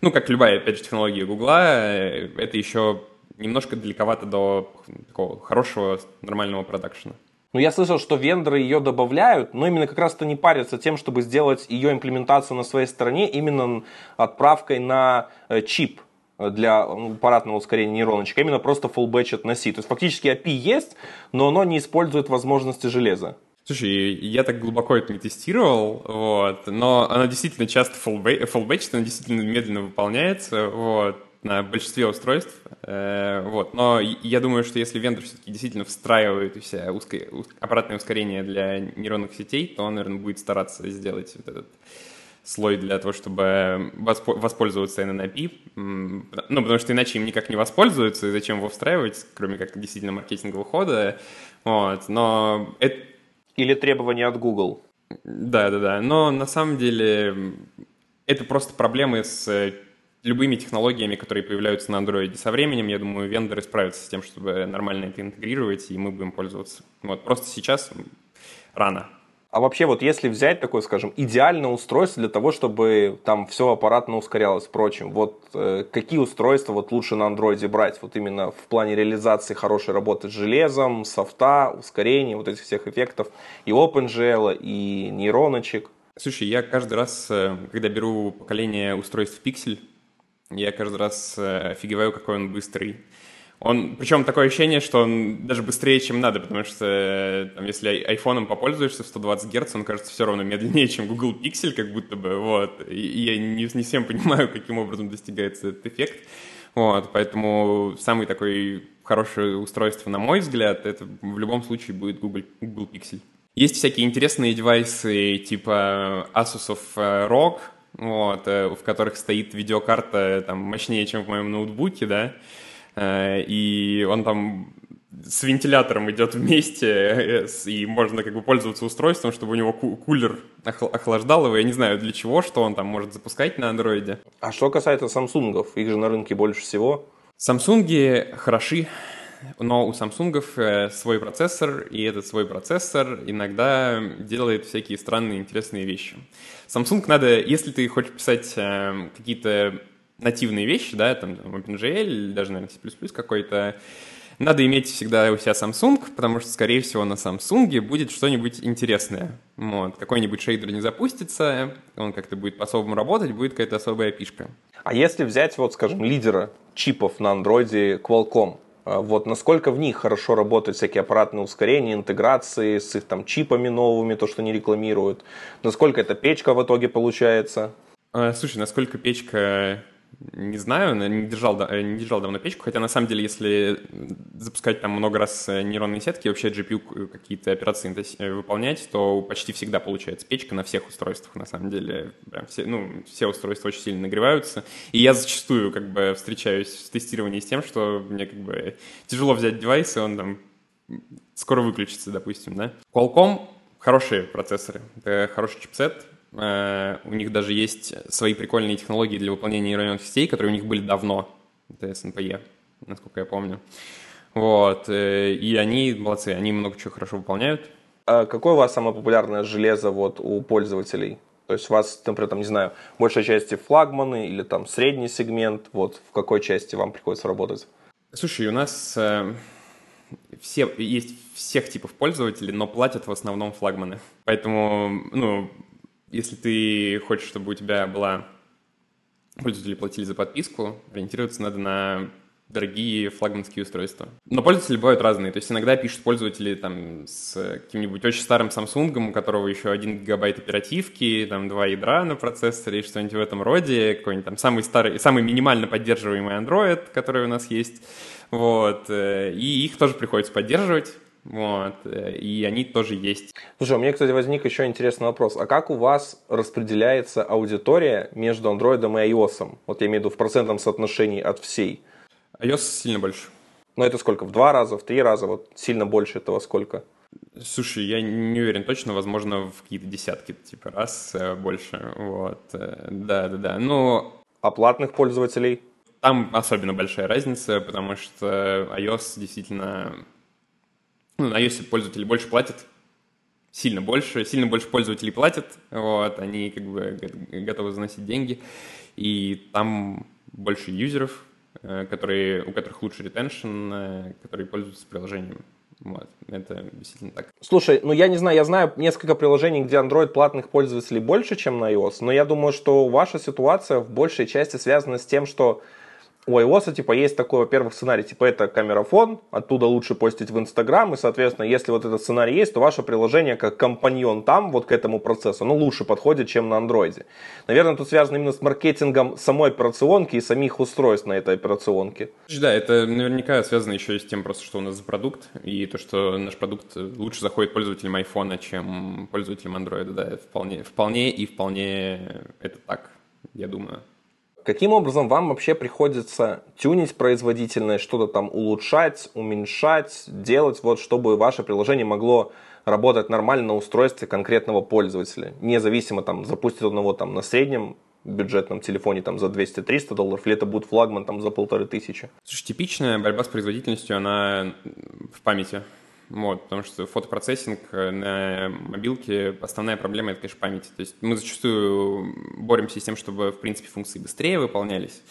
ну, как любая, опять же, технология Гугла, э, это еще немножко далековато до такого хорошего, нормального продакшена. Ну, я слышал, что вендоры ее добавляют, но именно как раз-то не парятся тем, чтобы сделать ее имплементацию на своей стороне именно отправкой на э, чип для аппаратного ускорения нейроночек, а именно просто фуллбэчат на C. То есть фактически API есть, но оно не использует возможности железа. Слушай, я так глубоко это не тестировал, вот, но она действительно часто фуллбэчит, она действительно медленно выполняется, вот, на большинстве устройств, э, вот, но я думаю, что если вендор все-таки действительно встраивает у себя узкое, аппаратное ускорение для нейронных сетей, то он, наверное, будет стараться сделать вот этот слой для того, чтобы воспользоваться NNAP, ну, потому что иначе им никак не воспользуются, и зачем его встраивать, кроме как действительно маркетингового хода, вот, но это или требования от Google. Да, да, да. Но на самом деле это просто проблемы с э, любыми технологиями, которые появляются на Android. Со временем, я думаю, вендоры справятся с тем, чтобы нормально это интегрировать, и мы будем пользоваться. Вот просто сейчас рано. А вообще вот если взять такое, скажем, идеальное устройство для того, чтобы там все аппаратно ускорялось, впрочем, вот э, какие устройства вот лучше на андроиде брать, вот именно в плане реализации хорошей работы с железом, софта, ускорения, вот этих всех эффектов, и OpenGL, и нейроночек? Слушай, я каждый раз, э, когда беру поколение устройств Pixel, я каждый раз э, офигеваю, какой он быстрый. Он, причем такое ощущение, что он даже быстрее, чем надо, потому что там, если айфоном попользуешься в 120 Гц, он кажется все равно медленнее, чем Google Pixel, как будто бы, вот. И, я не, не всем понимаю, каким образом достигается этот эффект. Вот, поэтому самый такой хорошее устройство, на мой взгляд, это в любом случае будет Google, Google Pixel. Есть всякие интересные девайсы типа Asus ROG, вот, э, в которых стоит видеокарта там мощнее, чем в моем ноутбуке, да, Э, и он там с вентилятором идет вместе, э, и можно как бы пользоваться устройством, чтобы у него кулер охлаждал его. Я не знаю для чего, что он там может запускать на андроиде. А что касается самсунгов, их же на рынке больше всего. Самсунги хороши, но у самсунгов э, свой процессор, и этот свой процессор иногда делает всякие странные интересные вещи. Samsung надо, если ты хочешь писать какие-то нативные вещи, да, там OpenGL даже, наверное, C++ какой-то, надо иметь всегда у себя Samsung, потому что, скорее всего, на Samsung будет что-нибудь интересное. Вот. Какой-нибудь шейдер не запустится, он как-то будет по-особому работать, будет какая-то особая пишка. А если взять, вот, скажем, лидера чипов на андроиде Qualcomm, вот насколько в них хорошо работают всякие аппаратные ускорения, интеграции с их там чипами новыми, то, что они рекламируют. Насколько эта печка в итоге получается? А, слушай, насколько печка не знаю, не держал, э, не держал давно печку, хотя на самом деле, если запускать там много раз э, нейронные сетки, вообще GPU какие-то операции э, выполнять, то почти всегда получается печка на всех устройствах, на самом деле. Прям все, ну, все устройства очень сильно нагреваются. И я зачастую как бы встречаюсь в тестировании с тем, что мне как бы тяжело взять девайс, и он там скоро выключится, допустим, да. Qualcomm хорошие процессоры, это хороший чипсет, Э, у них даже есть свои прикольные технологии для выполнения нейронных сетей, которые у них были давно. Это СНПЕ, насколько я помню. Вот. Э, и они молодцы, они много чего хорошо выполняют. А какое у вас самое популярное железо вот у пользователей? То есть у вас, например, там, не знаю, большей части флагманы или там средний сегмент, вот в какой части вам приходится работать? Слушай, у нас э, все, есть всех типов пользователей, но платят в основном флагманы. Поэтому, ну, если ты хочешь, чтобы у тебя была пользователи платили за подписку, ориентироваться надо на дорогие флагманские устройства. Но пользователи бывают разные. То есть иногда пишут пользователи там с каким-нибудь очень старым Samsung, у которого еще 1 гигабайт оперативки, там два ядра на процессоре, что-нибудь в этом роде, какой-нибудь там самый старый, самый минимально поддерживаемый Android, который у нас есть. Вот. Э, и их тоже приходится поддерживать. Вот, э, и они тоже есть. Слушай, у меня, кстати, возник еще интересный вопрос. А как у вас распределяется аудитория между Android и iOS? Вот я имею в виду в процентном соотношении от всей iOS сильно больше. Но это сколько? В два раза, в три раза? Вот сильно больше этого сколько? Слушай, я не уверен точно, возможно, в какие-то десятки, типа, раз э, больше, вот, э, да-да-да, но... А платных пользователей? Там особенно большая разница, потому что iOS действительно... Ну, на iOS пользователи больше платят, сильно больше, сильно больше пользователей платят, вот, они как бы готовы заносить деньги, и там больше юзеров, Э, которые, у которых лучше ретеншн, э, которые пользуются приложением. Вот, это действительно так. Слушай, ну я не знаю, я знаю несколько приложений, где Android платных пользователей больше, чем на iOS, но я думаю, что ваша ситуация в большей части связана с тем, что у iOS типа есть такой, во-первых, сценарий, типа это камерафон, оттуда лучше постить в Инстаграм, и, соответственно, если вот этот сценарий есть, то ваше приложение как компаньон там, вот к этому процессу, ну, лучше подходит, чем на андроиде. Наверное, тут связано именно с маркетингом самой операционки и самих устройств на этой операционке. Да, это наверняка связано еще и с тем, просто, что у нас за продукт, и то, что наш продукт лучше заходит пользователям айфона, чем пользователям андроида, да, вполне, вполне и вполне это так, я думаю. Каким образом вам вообще приходится тюнить производительность, что-то там улучшать, уменьшать, делать, вот, чтобы ваше приложение могло работать нормально на устройстве конкретного пользователя, независимо там запустить он его там на среднем бюджетном телефоне там за 200-300 долларов, или это будет флагман там за полторы тысячи? Слушай, типичная борьба с производительностью, она в памяти. Вот, потому что фотопроцессинг э, на мобилке, основная проблема — это, конечно, память. То есть мы зачастую боремся с тем, чтобы, в принципе, функции быстрее выполнялись,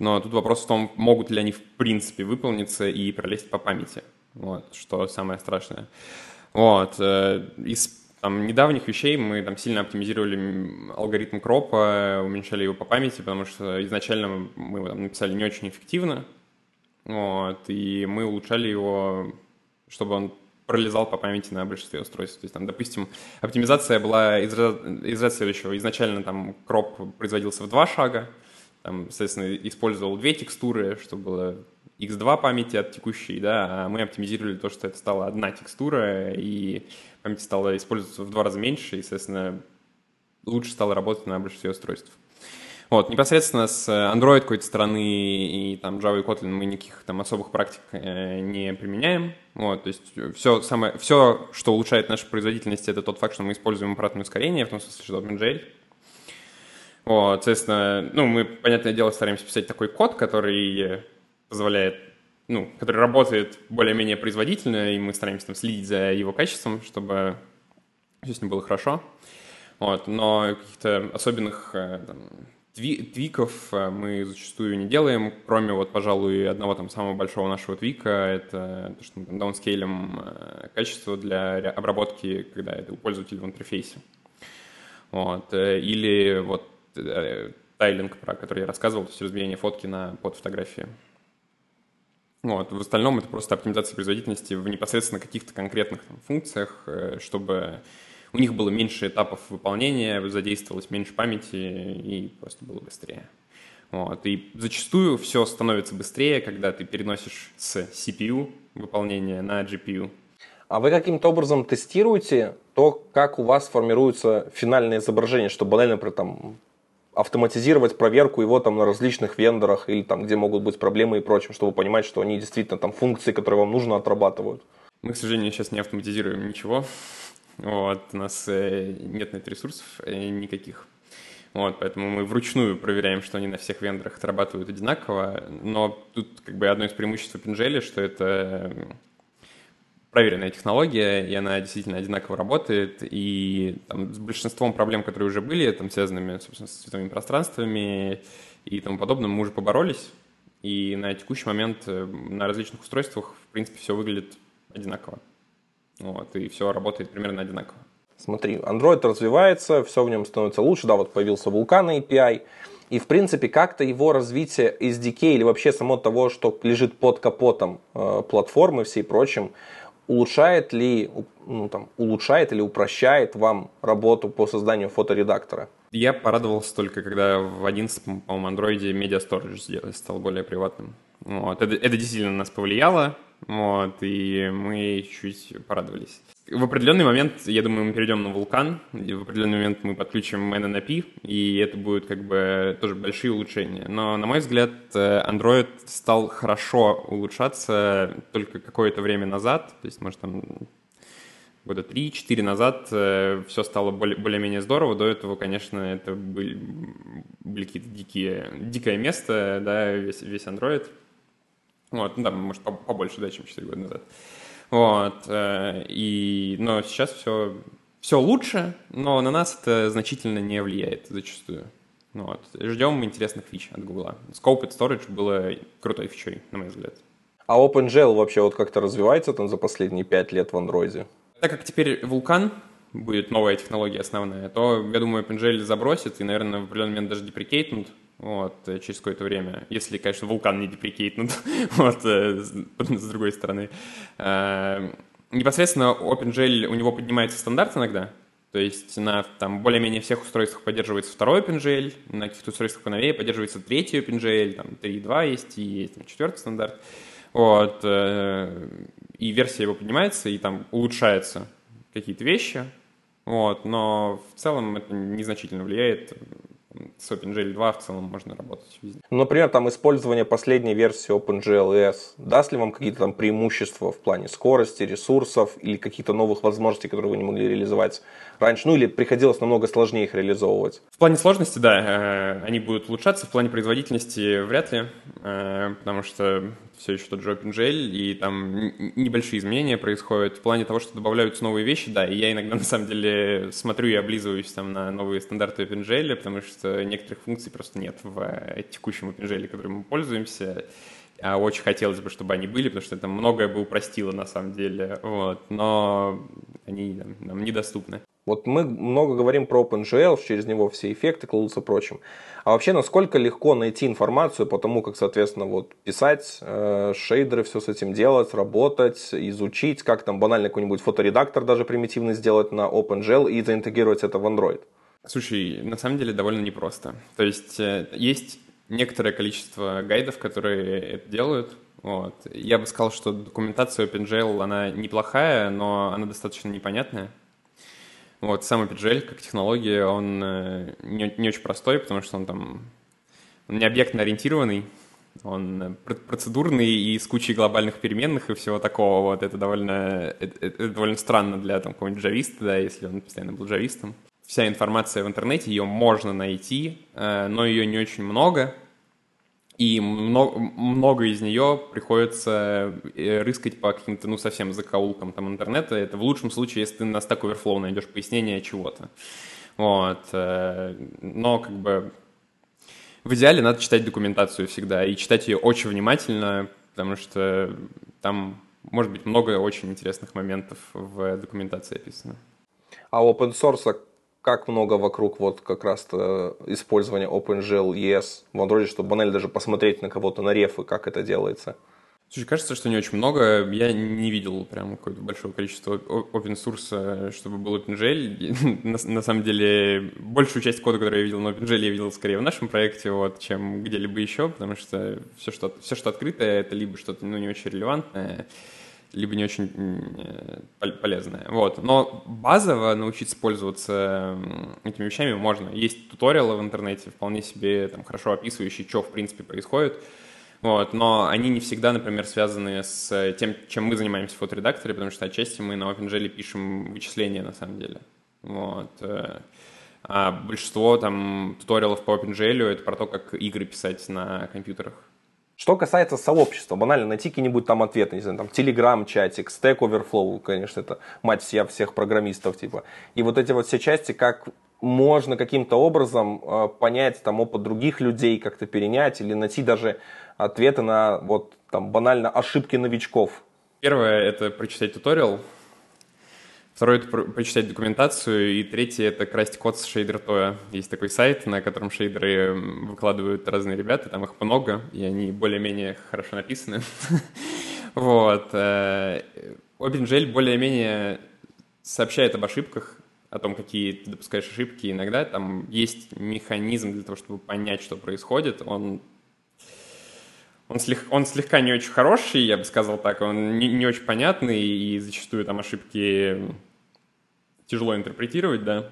но тут вопрос в том, могут ли они, в принципе, выполниться и пролезть по памяти. Вот, что самое страшное. Вот, э, из там, недавних вещей мы там сильно оптимизировали алгоритм кропа, уменьшали его по памяти, потому что изначально мы его там написали не очень эффективно, вот, и мы улучшали его чтобы он пролезал по памяти на большинстве устройств. То есть, там, допустим, оптимизация была из, из ряда следующего. Изначально там кроп производился в два шага, там, соответственно, использовал две текстуры, чтобы было x2 памяти от текущей, да, а мы оптимизировали то, что это стала одна текстура, и память стала использоваться в два раза меньше, и, соответственно, лучше стало работать на большинстве устройств. Вот, непосредственно с Android какой-то стороны и там Java и Kotlin мы никаких там особых практик э, не применяем. Вот, то есть все, самое, все, что улучшает нашу производительность, это тот факт, что мы используем аппаратное ускорение, в том смысле, что OpenGL. Вот, соответственно, ну, мы, понятное дело, стараемся писать такой код, который позволяет, ну, который работает более-менее производительно, и мы стараемся там следить за его качеством, чтобы все с ним было хорошо. Вот, но каких-то особенных э, там, Твиков э, мы зачастую не делаем, кроме вот, пожалуй, одного там самого большого нашего твика, это то, что мы там даунскейлим э, качество для обработки, когда это у пользователя в интерфейсе. Вот. Э, или вот тайлинг, про который я рассказывал, то есть разбиение фотки на под фотографии. Вот. В остальном это просто оптимизация производительности в непосредственно каких-то конкретных там, функциях, чтобы у них было меньше этапов выполнения, задействовалось меньше памяти и просто было быстрее. Вот. И зачастую все становится быстрее, когда ты переносишь с CPU выполнение на GPU. А вы каким-то образом тестируете то, как у вас формируется финальное изображение, чтобы банально, например, там, автоматизировать проверку его там на различных вендорах или там, где могут быть проблемы и прочим, чтобы понимать, что они действительно там функции, которые вам нужно, отрабатывают? Мы, к сожалению, сейчас не автоматизируем ничего. Вот, у нас э, нет нет ресурсов э, никаких. Вот, поэтому мы вручную проверяем, что они на всех вендорах отрабатывают одинаково. Но тут как бы одно из преимуществ OpenGL, что это проверенная технология, и она действительно одинаково работает. И там, с большинством проблем, которые уже были, там, связанными, собственно, с цветовыми пространствами и тому подобным, мы уже поборолись. И на текущий момент э, на различных устройствах, в принципе, все выглядит одинаково. Вот, и все работает примерно одинаково. смотри, Android развивается, все в нем становится лучше, да, вот появился Vulkan API, и, в принципе, как-то его развитие SDK или вообще само того, что лежит под капотом э, платформы всей прочим, улучшает ли, ну, там, улучшает или упрощает вам работу по созданию фоторедактора? Я порадовался только, когда в 11, по-моему, андроиде Media Storage стал более приватным. Вот. Это, это действительно нас повлияло, вот, и мы чуть порадовались. В определенный момент, я думаю, мы перейдем на вулкан, в определенный момент мы подключим NNAP, и это будет как бы тоже большие улучшения. Но, на мой взгляд, э, Android стал хорошо улучшаться только какое-то время назад, то есть, может, там года 3-4 назад э, все стало более, более-менее здорово. До этого, конечно, это были, были какие-то дикие, дикое место, да, весь, весь Android. Вот, ну да, может, побольше, да, чем 4 года назад. Вот, э, и, но сейчас все, все лучше, но на нас это значительно не влияет зачастую. Ну вот. Ждем интересных фич от Google. Scoped Storage было крутой фичой, на мой взгляд. А OpenGL вообще вот как-то развивается там за последние 5 лет в андроиде? Так как теперь вулкан будет новая технология основная, то, я думаю, OpenGL забросит и, наверное, в определенный момент даже деприкейтнут вот, э, через какое-то время. Если, конечно, вулкан не деприкейтнут, вот, э, с другой стороны. Э, непосредственно OpenGL, у него поднимается стандарт иногда, то есть на там, более-менее всех устройствах поддерживается второй OpenGL, на каких-то устройствах поновее поддерживается третий OpenGL, там 3.2 есть и есть там, четвертый стандарт. Вот, и версия его поднимается, и там улучшаются какие-то вещи, вот, но в целом это незначительно влияет. С OpenGL 2 в целом можно работать везде. Ну, например, там использование последней версии OpenGL ES даст ли вам какие-то там преимущества в плане скорости, ресурсов или каких-то новых возможностей, которые вы не могли реализовать раньше? Ну, или приходилось намного сложнее их реализовывать? В плане сложности, да, э, они будут улучшаться. В плане производительности вряд ли, э, потому что все еще тот же OpenGL, и там небольшие изменения происходят в плане того, что добавляются новые вещи, да, и я иногда на самом деле смотрю и облизываюсь там на новые стандарты OpenGL, потому что некоторых функций просто нет в э, текущем OpenGL, которым мы пользуемся, а очень хотелось бы, чтобы они были, потому что это многое бы упростило на самом деле, вот, но они нам недоступны. Вот мы много говорим про OpenGL, через него все эффекты кладутся прочим. А вообще, насколько легко найти информацию по тому, как, соответственно, вот писать э, шейдеры, все с этим делать, работать, изучить, как там банально какой-нибудь фоторедактор даже примитивный сделать на OpenGL и заинтегрировать это в Android? Слушай, на самом деле довольно непросто. То есть э, есть некоторое количество гайдов, которые это делают. Вот. Я бы сказал, что документация OpenGL, она неплохая, но она достаточно непонятная. Вот сам OpenGL как технология, он э, не, не очень простой, потому что он там он не объектно ориентированный, он э, процедурный и с кучей глобальных переменных и всего такого. Вот это довольно, это, это довольно странно для там, какого-нибудь джависта, да, если он постоянно был джавистом. Вся информация в интернете, ее можно найти, э, но ее не очень много. И много, много из нее приходится э, рыскать по каким-то, ну, совсем закоулкам там интернета. Это в лучшем случае, если ты на Stack Overflow найдешь пояснение чего-то. Вот. Э, но, как бы, в идеале надо читать документацию всегда и читать ее очень внимательно, потому что там может быть много очень интересных моментов в документации описано. А open source как много вокруг вот как раз использования OpenGL ES в Android, чтобы банально даже посмотреть на кого-то на рефы, как это делается? Слушай, кажется, что не очень много. Я не видел прям какое-то большое количество open source, чтобы был OpenGL. на, на самом деле, большую часть кода, который я видел на OpenGL, я видел скорее в нашем проекте, вот, чем где-либо еще, потому что все, что, все, что открытое, это либо что-то ну, не очень релевантное, либо не очень э, полезное. Вот. Но базово научиться пользоваться этими вещами можно. Есть туториалы в интернете, вполне себе там, хорошо описывающие, что в принципе происходит. Вот, но они не всегда, например, связаны с тем, чем мы занимаемся в фоторедакторе, потому что отчасти мы на OpenGL пишем вычисления на самом деле. Вот. Э, а большинство там туториалов по OpenGL это про то, как игры писать на компьютерах. Что касается сообщества, банально найти какие-нибудь там ответы, не знаю, там Telegram чатик, Stack Overflow, конечно, это мать вся всех программистов, типа. И вот эти вот все части, как можно каким-то образом э, понять там опыт других людей, как-то перенять или найти даже ответы на вот там банально ошибки новичков. Первое – это прочитать туториал. Второе — это почитать документацию. И третье — это красть код с шейдер Есть такой сайт, на котором шейдеры выкладывают разные ребята, там их много, и они более-менее хорошо написаны. Вот. Э, OpenGL более-менее сообщает об ошибках, о том, какие ты допускаешь ошибки. Иногда там есть механизм для того, чтобы понять, что происходит. Он он, слег, он слегка не очень хороший, я бы сказал так, он не, не очень понятный, и зачастую там ошибки тяжело интерпретировать, да.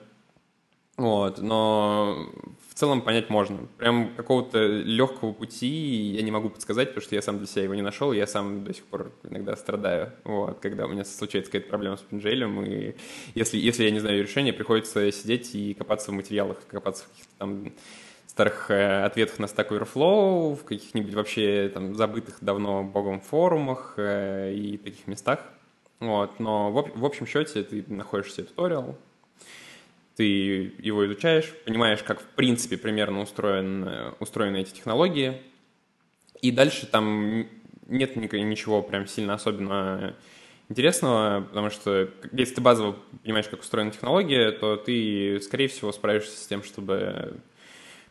Вот, но в целом понять можно. Прям какого-то легкого пути я не могу подсказать, потому что я сам для себя его не нашел, я сам до сих пор иногда страдаю, вот, когда у меня случается какая-то проблема с пинжелем, и если, если я не знаю решения, приходится сидеть и копаться в материалах, копаться в каких-то там старых э, ответах на Stack Overflow, в каких-нибудь вообще там забытых давно богом форумах э, и таких местах. Вот. Но в, в общем счете ты находишь себе туториал, ты его изучаешь, понимаешь, как в принципе примерно устроен, э, устроены эти технологии, и дальше там нет ничего прям сильно особенно интересного, потому что если ты базово понимаешь, как устроена технология, то ты, скорее всего, справишься с тем, чтобы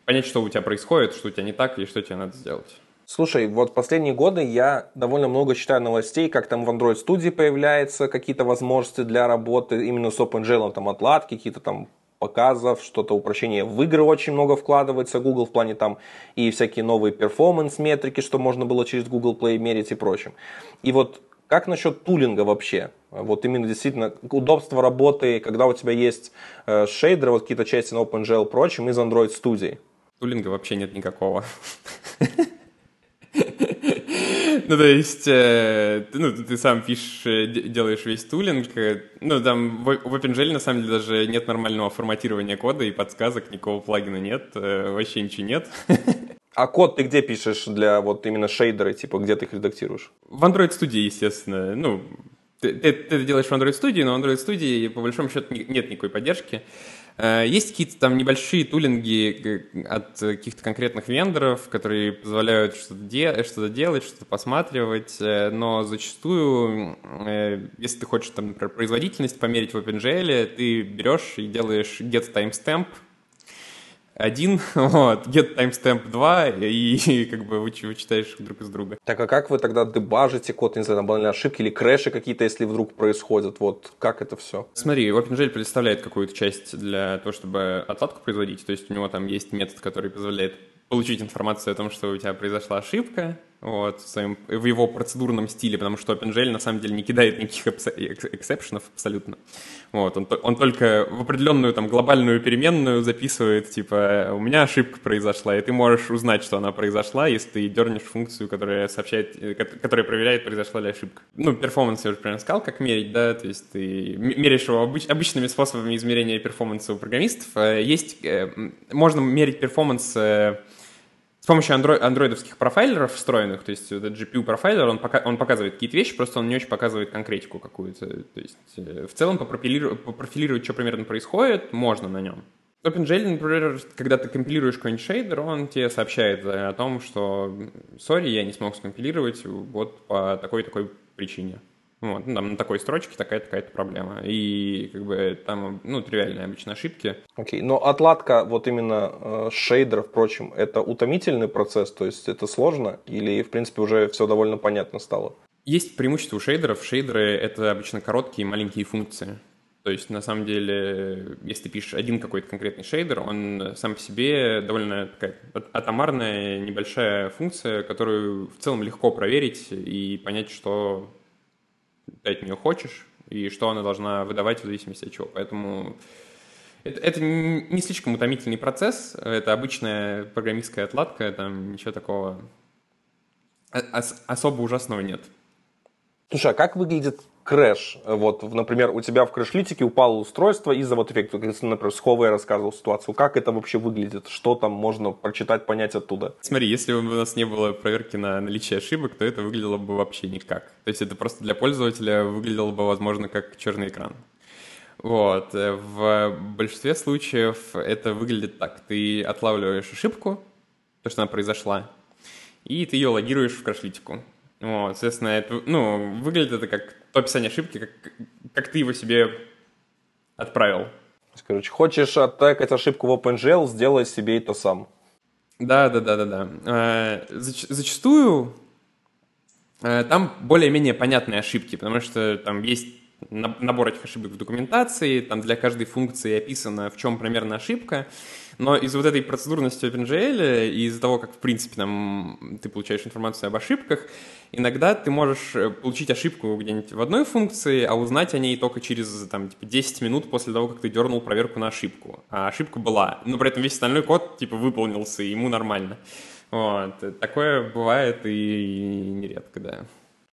понять, что у тебя происходит, что у тебя не так и что тебе надо сделать. Слушай, вот последние годы я довольно много читаю новостей, как там в Android студии появляются какие-то возможности для работы именно с OpenGL, там отладки, какие-то там показов, что-то упрощение в игры очень много вкладывается Google в плане там и всякие новые перформанс-метрики, что можно было через Google Play мерить и прочим. И вот как насчет тулинга вообще? Вот именно действительно удобство работы, когда у тебя есть э, шейдеры, вот какие-то части на OpenGL и прочим из Android студии. Тулинга вообще нет никакого. Ну, то есть, э, ну, ты сам пишешь, э, делаешь весь тулинг. Э, ну, там в, в OpenGL на самом деле даже нет нормального форматирования кода и подсказок, никакого плагина нет, вообще ничего нет. А код ты где пишешь для вот именно шейдеры, типа, где ты их редактируешь? В Android Studio, естественно. Ну, ты, ты, ты это делаешь в Android Studio, но в Android Studio, по большому счету, нет никакой поддержки. Э, есть какие-то там небольшие тулинги от каких-то конкретных вендоров, которые позволяют что-то, де- что делать, что-то посматривать, э, но зачастую, э, если ты хочешь, там, например, производительность померить в OpenGL, ты берешь и делаешь get timestamp, один, вот, get timestamp 2, и, и как бы вы, вы читаешь друг из друга. Так а как вы тогда дебажите код, не знаю, банальные ошибки или крэши какие-то, если вдруг происходят? Вот как это все? Смотри, OpenGL предоставляет какую-то часть для того, чтобы отладку производить, то есть у него там есть метод, который позволяет получить информацию о том, что у тебя произошла ошибка, вот, в, своем, в его процедурном стиле, потому что OpenGL на самом деле не кидает никаких эксепшенов абсолютно. Вот, он, он только в определенную там глобальную переменную записывает, типа, у меня ошибка произошла, и ты можешь узнать, что она произошла, если ты дернешь функцию, которая сообщает, э, которая проверяет, произошла ли ошибка. Ну, перформанс я уже примерно сказал, как мерить, да, то есть ты меряешь его обыч, обычными способами измерения перформанса у программистов. Э, есть, э, можно мерить перформанс помощью андро- андроидовских профайлеров встроенных, то есть этот GPU-профайлер, он, пока, он показывает какие-то вещи, просто он не очень показывает конкретику какую-то. То есть э, в целом попрофилировать, попрофилировать, что примерно происходит, можно на нем. OpenGL, например, когда ты компилируешь какой-нибудь шейдер, он тебе сообщает о том, что сори, я не смог скомпилировать вот по такой-такой причине. Вот, ну, там на такой строчке такая-такая-то проблема. И как бы там, ну, тривиальные обычно ошибки. Окей, okay. но отладка вот именно э, шейдеров, впрочем, это утомительный процесс, то есть это сложно или, в принципе, уже все довольно понятно стало? Есть преимущество у шейдеров. Шейдеры — это обычно короткие маленькие функции. То есть, на самом деле, если ты пишешь один какой-то конкретный шейдер, он сам по себе довольно такая атомарная небольшая функция, которую в целом легко проверить и понять, что от нее хочешь, и что она должна выдавать в зависимости от чего. Поэтому это, это не слишком утомительный процесс, это обычная программистская отладка, там ничего такого особо ужасного нет. Слушай, а как выглядит crash? Вот, например, у тебя в крэшлитике упало устройство из-за вот эффекта, например, с Huawei рассказывал ситуацию. Как это вообще выглядит? Что там можно прочитать, понять оттуда? Смотри, если бы у нас не было проверки на наличие ошибок, то это выглядело бы вообще никак. То есть это просто для пользователя выглядело бы, возможно, как черный экран. Вот. В большинстве случаев это выглядит так. Ты отлавливаешь ошибку, то, что она произошла, и ты ее логируешь в крэшлитику. Вот, соответственно, это, ну, выглядит это как то описание ошибки, как, как ты его себе отправил. Короче, хочешь оттакать ошибку в OpenGL, сделай себе это сам. Да, да, да, да, да. Зач- зачастую э, там более-менее понятные ошибки, потому что там есть набор этих ошибок в документации, там для каждой функции описано, в чем примерно ошибка. Но из-за вот этой процедурности OpenGL и из-за того, как, в принципе, там, ты получаешь информацию об ошибках, иногда ты можешь э, получить ошибку где-нибудь в одной функции, а узнать о ней только через там, типа, 10 минут после того, как ты дернул проверку на ошибку. А ошибка была. Но при этом весь остальной код типа выполнился, и ему нормально. Вот. Такое бывает и нередко, да.